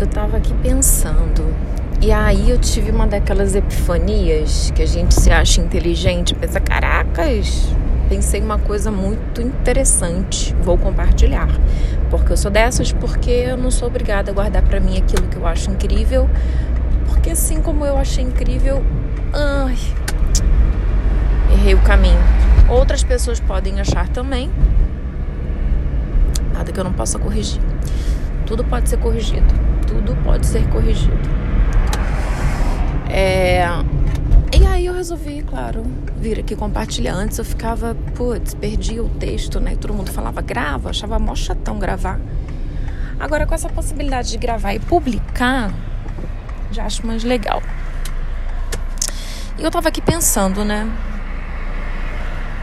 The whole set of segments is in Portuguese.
eu tava aqui pensando. E aí eu tive uma daquelas epifanias que a gente se acha inteligente, pensa, caracas, pensei uma coisa muito interessante, vou compartilhar. Porque eu sou dessas, porque eu não sou obrigada a guardar para mim aquilo que eu acho incrível, porque assim como eu achei incrível, ai, errei o caminho. Outras pessoas podem achar também, nada que eu não possa corrigir. Tudo pode ser corrigido, tudo pode ser corrigido. É, e aí eu resolvi, claro, vir aqui compartilhar. Antes eu ficava, putz, perdi o texto, né? E todo mundo falava grava, achava mó chatão gravar. Agora com essa possibilidade de gravar e publicar, já acho mais legal. E eu tava aqui pensando, né?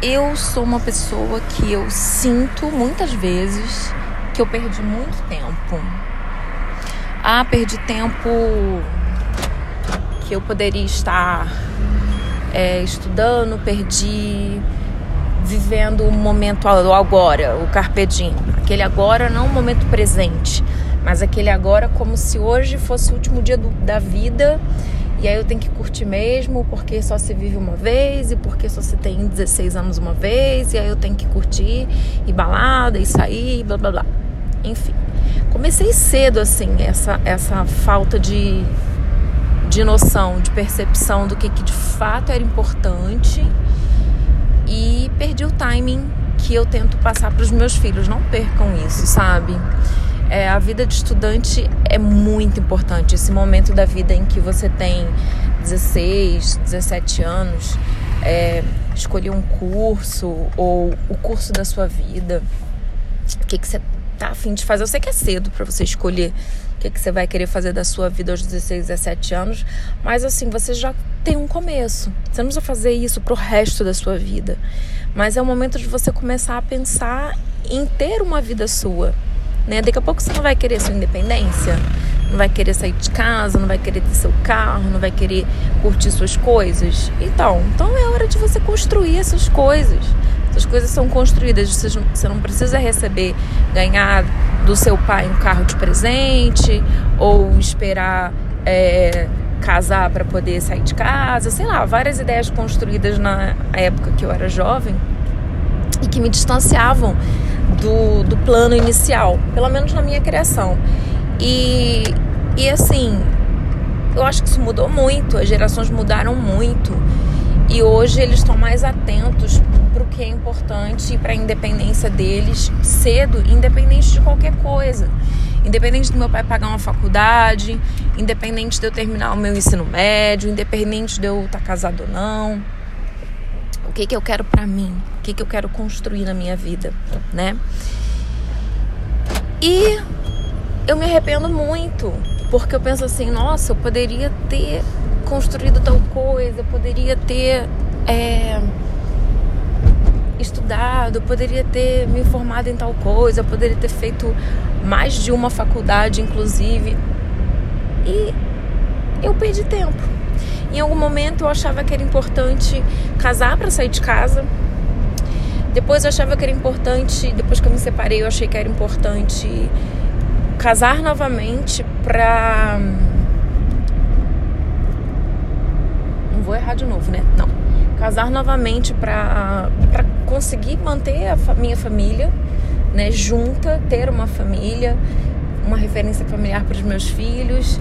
Eu sou uma pessoa que eu sinto muitas vezes que eu perdi muito tempo. Ah, perdi tempo que eu poderia estar é, estudando, perdi vivendo o momento agora, o carpe diem. Aquele agora não o momento presente, mas aquele agora como se hoje fosse o último dia do, da vida e aí eu tenho que curtir mesmo, porque só se vive uma vez e porque só se tem 16 anos uma vez, e aí eu tenho que curtir e balada e sair, blá blá blá. Enfim, comecei cedo assim essa essa falta de de noção, de percepção do que, que de fato era importante e perdi o timing que eu tento passar para os meus filhos. Não percam isso, sabe? É, a vida de estudante é muito importante. Esse momento da vida em que você tem 16, 17 anos, é, escolher um curso ou o curso da sua vida. O que, que você tá afim de fazer? Eu sei que é cedo para você escolher o que, que você vai querer fazer da sua vida aos 16, 17 anos, mas assim, você já tem um começo. Você não precisa fazer isso pro resto da sua vida. Mas é o momento de você começar a pensar em ter uma vida sua. Né? Daqui a pouco você não vai querer sua independência, não vai querer sair de casa, não vai querer ter seu carro, não vai querer curtir suas coisas. Então, então é hora de você construir essas coisas. Essas coisas são construídas, você não precisa receber, ganhar do seu pai um carro de presente ou esperar é, casar para poder sair de casa, sei lá, várias ideias construídas na época que eu era jovem e que me distanciavam do, do plano inicial, pelo menos na minha criação. E, e assim, eu acho que isso mudou muito, as gerações mudaram muito. E hoje eles estão mais atentos para o que é importante e para a independência deles cedo, independente de qualquer coisa. Independente do meu pai pagar uma faculdade, independente de eu terminar o meu ensino médio, independente de eu estar tá casado ou não. O que, que eu quero para mim? O que, que eu quero construir na minha vida, né? E eu me arrependo muito, porque eu penso assim, nossa, eu poderia ter construído tal coisa, poderia ter é, estudado, poderia ter me formado em tal coisa, poderia ter feito mais de uma faculdade, inclusive. E eu perdi tempo. Em algum momento eu achava que era importante casar para sair de casa. Depois eu achava que era importante, depois que eu me separei, eu achei que era importante casar novamente para de novo, né? Não. Casar novamente para conseguir manter a minha família, né? Junta, ter uma família, uma referência familiar para os meus filhos.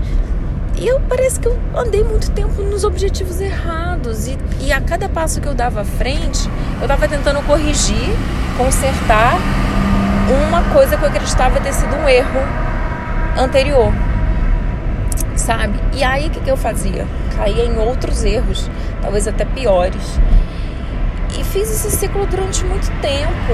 E eu parece que eu andei muito tempo nos objetivos errados. E, e a cada passo que eu dava à frente, eu estava tentando corrigir, consertar uma coisa que eu acreditava ter sido um erro anterior sabe? E aí o que, que eu fazia? Caía em outros erros, talvez até piores. E fiz esse ciclo durante muito tempo.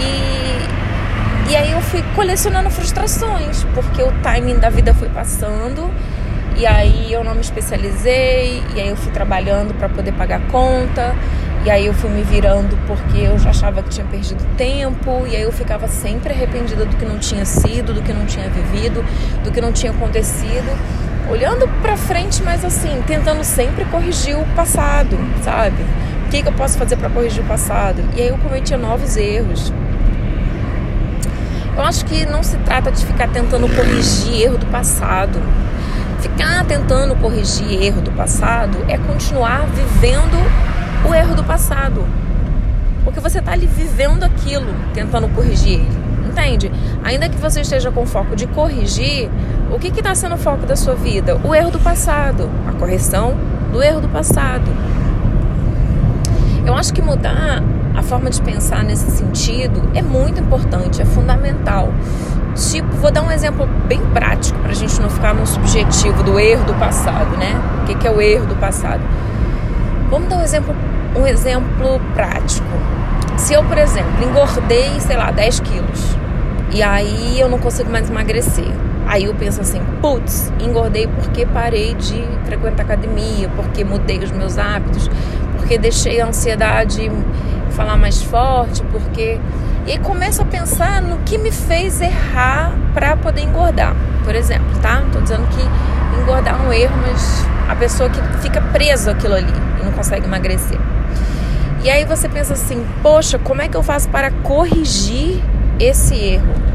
E, e aí eu fui colecionando frustrações, porque o timing da vida foi passando. E aí eu não me especializei, e aí eu fui trabalhando para poder pagar conta. E aí eu fui me virando porque eu já achava que tinha perdido tempo, e aí eu ficava sempre arrependida do que não tinha sido, do que não tinha vivido, do que não tinha acontecido, olhando para frente, mas assim, tentando sempre corrigir o passado, sabe? O que, que eu posso fazer para corrigir o passado? E aí eu cometia novos erros. Eu acho que não se trata de ficar tentando corrigir erro do passado. Ficar tentando corrigir erro do passado é continuar vivendo o erro do passado. Porque você está ali vivendo aquilo, tentando corrigir ele. Entende? Ainda que você esteja com foco de corrigir, o que está sendo o foco da sua vida? O erro do passado, a correção do erro do passado. Eu acho que mudar a forma de pensar nesse sentido é muito importante, é fundamental. Tipo, vou dar um exemplo bem prático para a gente não ficar no subjetivo do erro do passado, né? O que é o erro do passado? Vamos dar um exemplo, um exemplo prático. Se eu, por exemplo, engordei, sei lá, 10 quilos e aí eu não consigo mais emagrecer. Aí eu penso assim, putz, engordei porque parei de frequentar academia, porque mudei os meus hábitos, porque deixei a ansiedade falar mais forte, porque. E começo a pensar no que me fez errar para poder engordar. Por exemplo, tá? Não tô dizendo que engordar é um erro, mas a pessoa que fica presa aquilo ali e não consegue emagrecer. E aí você pensa assim, poxa, como é que eu faço para corrigir esse erro?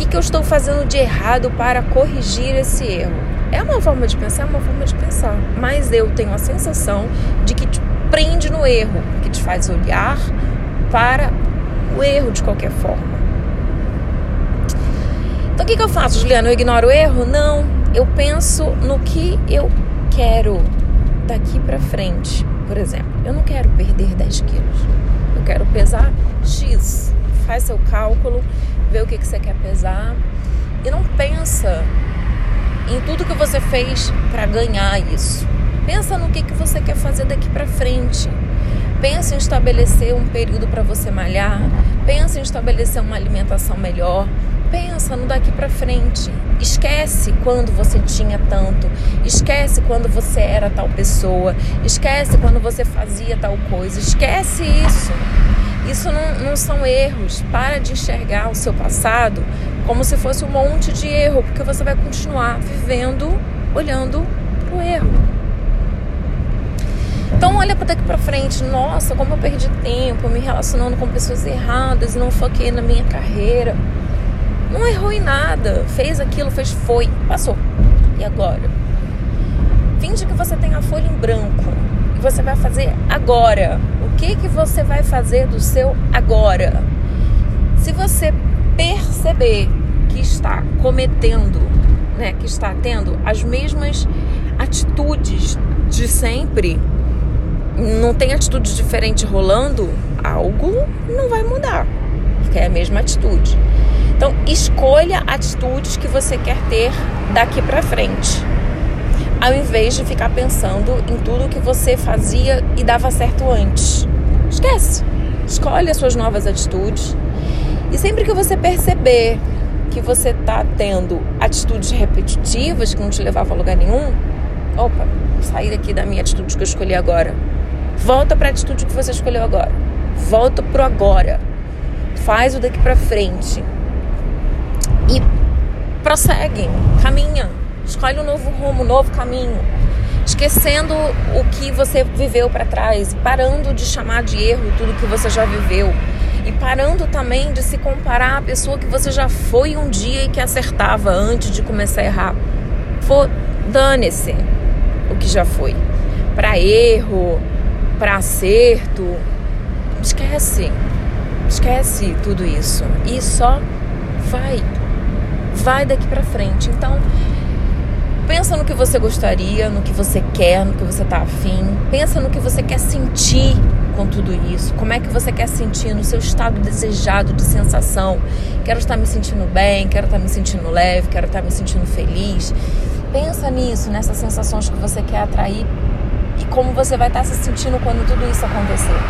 Que, que eu estou fazendo de errado para corrigir esse erro? É uma forma de pensar, é uma forma de pensar. Mas eu tenho a sensação de que te prende no erro, que te faz olhar para o erro de qualquer forma. Então o que, que eu faço, Juliana? Eu ignoro o erro? Não. Eu penso no que eu quero daqui para frente. Por exemplo, eu não quero perder 10 quilos. Eu quero pesar X. Faz seu cálculo, vê o que, que você quer pesar. E não pensa em tudo que você fez para ganhar isso. Pensa no que, que você quer fazer daqui para frente. Pensa em estabelecer um período para você malhar. Pensa em estabelecer uma alimentação melhor. Pensa no daqui para frente. Esquece quando você tinha tanto. Esquece quando você era tal pessoa. Esquece quando você fazia tal coisa. Esquece isso. Isso não, não são erros. Para de enxergar o seu passado como se fosse um monte de erro, porque você vai continuar vivendo olhando para o erro. Então olha para daqui para frente, nossa, como eu perdi tempo me relacionando com pessoas erradas e não foquei na minha carreira. Não errou em nada. Fez aquilo, fez, foi, passou. E agora? Finge que você tem a folha em branco. Você vai fazer agora. O que, que você vai fazer do seu agora? Se você perceber que está cometendo, né, que está tendo as mesmas atitudes de sempre, não tem atitude diferente rolando, algo não vai mudar, porque é a mesma atitude. Então, escolha atitudes que você quer ter daqui para frente. Ao invés de ficar pensando em tudo que você fazia e dava certo antes. Esquece. Escolhe as suas novas atitudes. E sempre que você perceber que você está tendo atitudes repetitivas que não te levavam a lugar nenhum, opa, sair daqui da minha atitude que eu escolhi agora. Volta para a atitude que você escolheu agora. Volta pro agora. Faz o daqui para frente e prossegue, caminha, escolhe um novo rumo, um novo caminho, esquecendo o que você viveu para trás, parando de chamar de erro tudo que você já viveu e parando também de se comparar à pessoa que você já foi um dia e que acertava antes de começar a errar. Dane-se o que já foi. Para erro, para acerto, esquece. Esquece tudo isso e só vai vai daqui para frente. Então, pensa no que você gostaria, no que você quer, no que você tá afim. Pensa no que você quer sentir com tudo isso. Como é que você quer sentir no seu estado desejado de sensação? Quero estar me sentindo bem, quero estar me sentindo leve, quero estar me sentindo feliz. Pensa nisso, nessas sensações que você quer atrair e como você vai estar se sentindo quando tudo isso acontecer.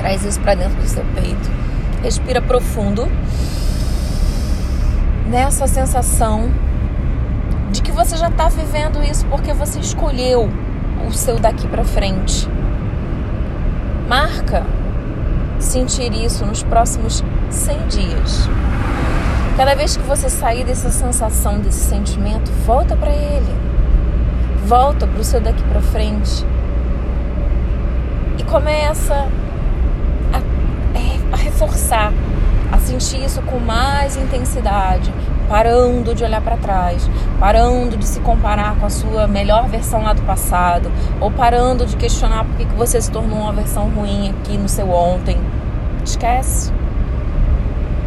Traz isso para dentro do seu peito. Respira profundo nessa sensação de que você já está vivendo isso porque você escolheu o seu daqui para frente. Marca sentir isso nos próximos 100 dias. Cada vez que você sair dessa sensação, desse sentimento, volta para ele. Volta para o seu daqui para frente. E começa a, é, a reforçar a sentir isso com mais intensidade, parando de olhar para trás, parando de se comparar com a sua melhor versão lá do passado, ou parando de questionar por que, você se tornou uma versão ruim aqui no seu ontem. Esquece.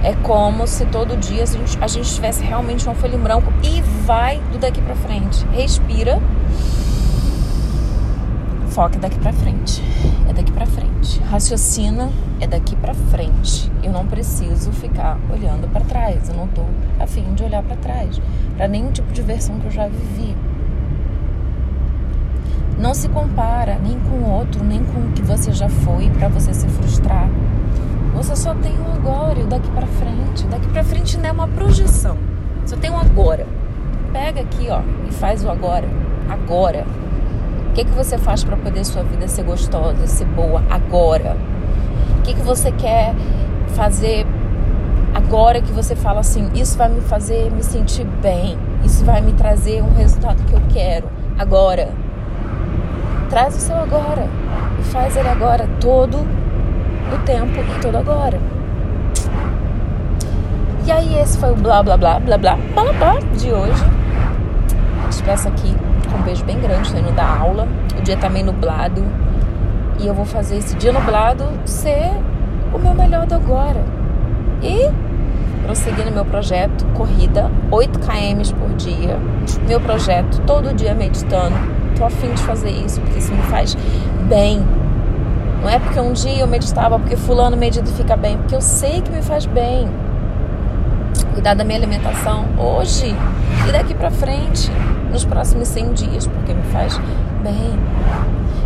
É como se todo dia a gente, a gente tivesse realmente uma folha em branco e vai do daqui para frente. Respira. Foca daqui para frente. É daqui para frente. Raciocina é daqui para frente. Eu não preciso ficar olhando para trás. Eu não tô afim de olhar para trás para nenhum tipo de versão que eu já vivi. Não se compara nem com o outro, nem com o que você já foi para você se frustrar. Você só tem o agora e o daqui para frente. Daqui para frente não é uma projeção. Só tem o agora. Pega aqui, ó, e faz o agora. Agora. O que, que você faz para poder sua vida ser gostosa, ser boa agora? O que, que você quer fazer agora que você fala assim, isso vai me fazer me sentir bem, isso vai me trazer um resultado que eu quero agora. Traz o seu agora e faz ele agora todo o tempo e todo agora. E aí esse foi o blá blá blá blá blá blá blá de hoje. Expresso aqui com um beijo bem grande, tô indo dar aula. O dia tá meio nublado. E eu vou fazer esse dia nublado ser o meu melhor do agora. E prosseguir no meu projeto Corrida 8 km por dia. Meu projeto, todo dia meditando. Tô afim de fazer isso porque isso me faz bem não é porque um dia eu meditava, porque fulano medita e fica bem, porque eu sei que me faz bem. Cuidar da minha alimentação hoje e daqui para frente, nos próximos 100 dias, porque me faz bem.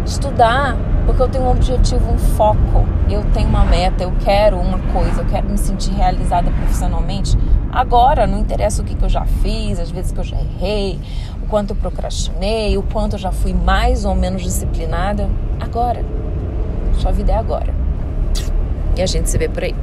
Estudar, porque eu tenho um objetivo, um foco. Eu tenho uma meta, eu quero uma coisa, eu quero me sentir realizada profissionalmente. Agora, não interessa o que, que eu já fiz, as vezes que eu já errei, o quanto eu procrastinei, o quanto eu já fui mais ou menos disciplinada. Agora. Sua vida é agora. E a gente se vê por aí.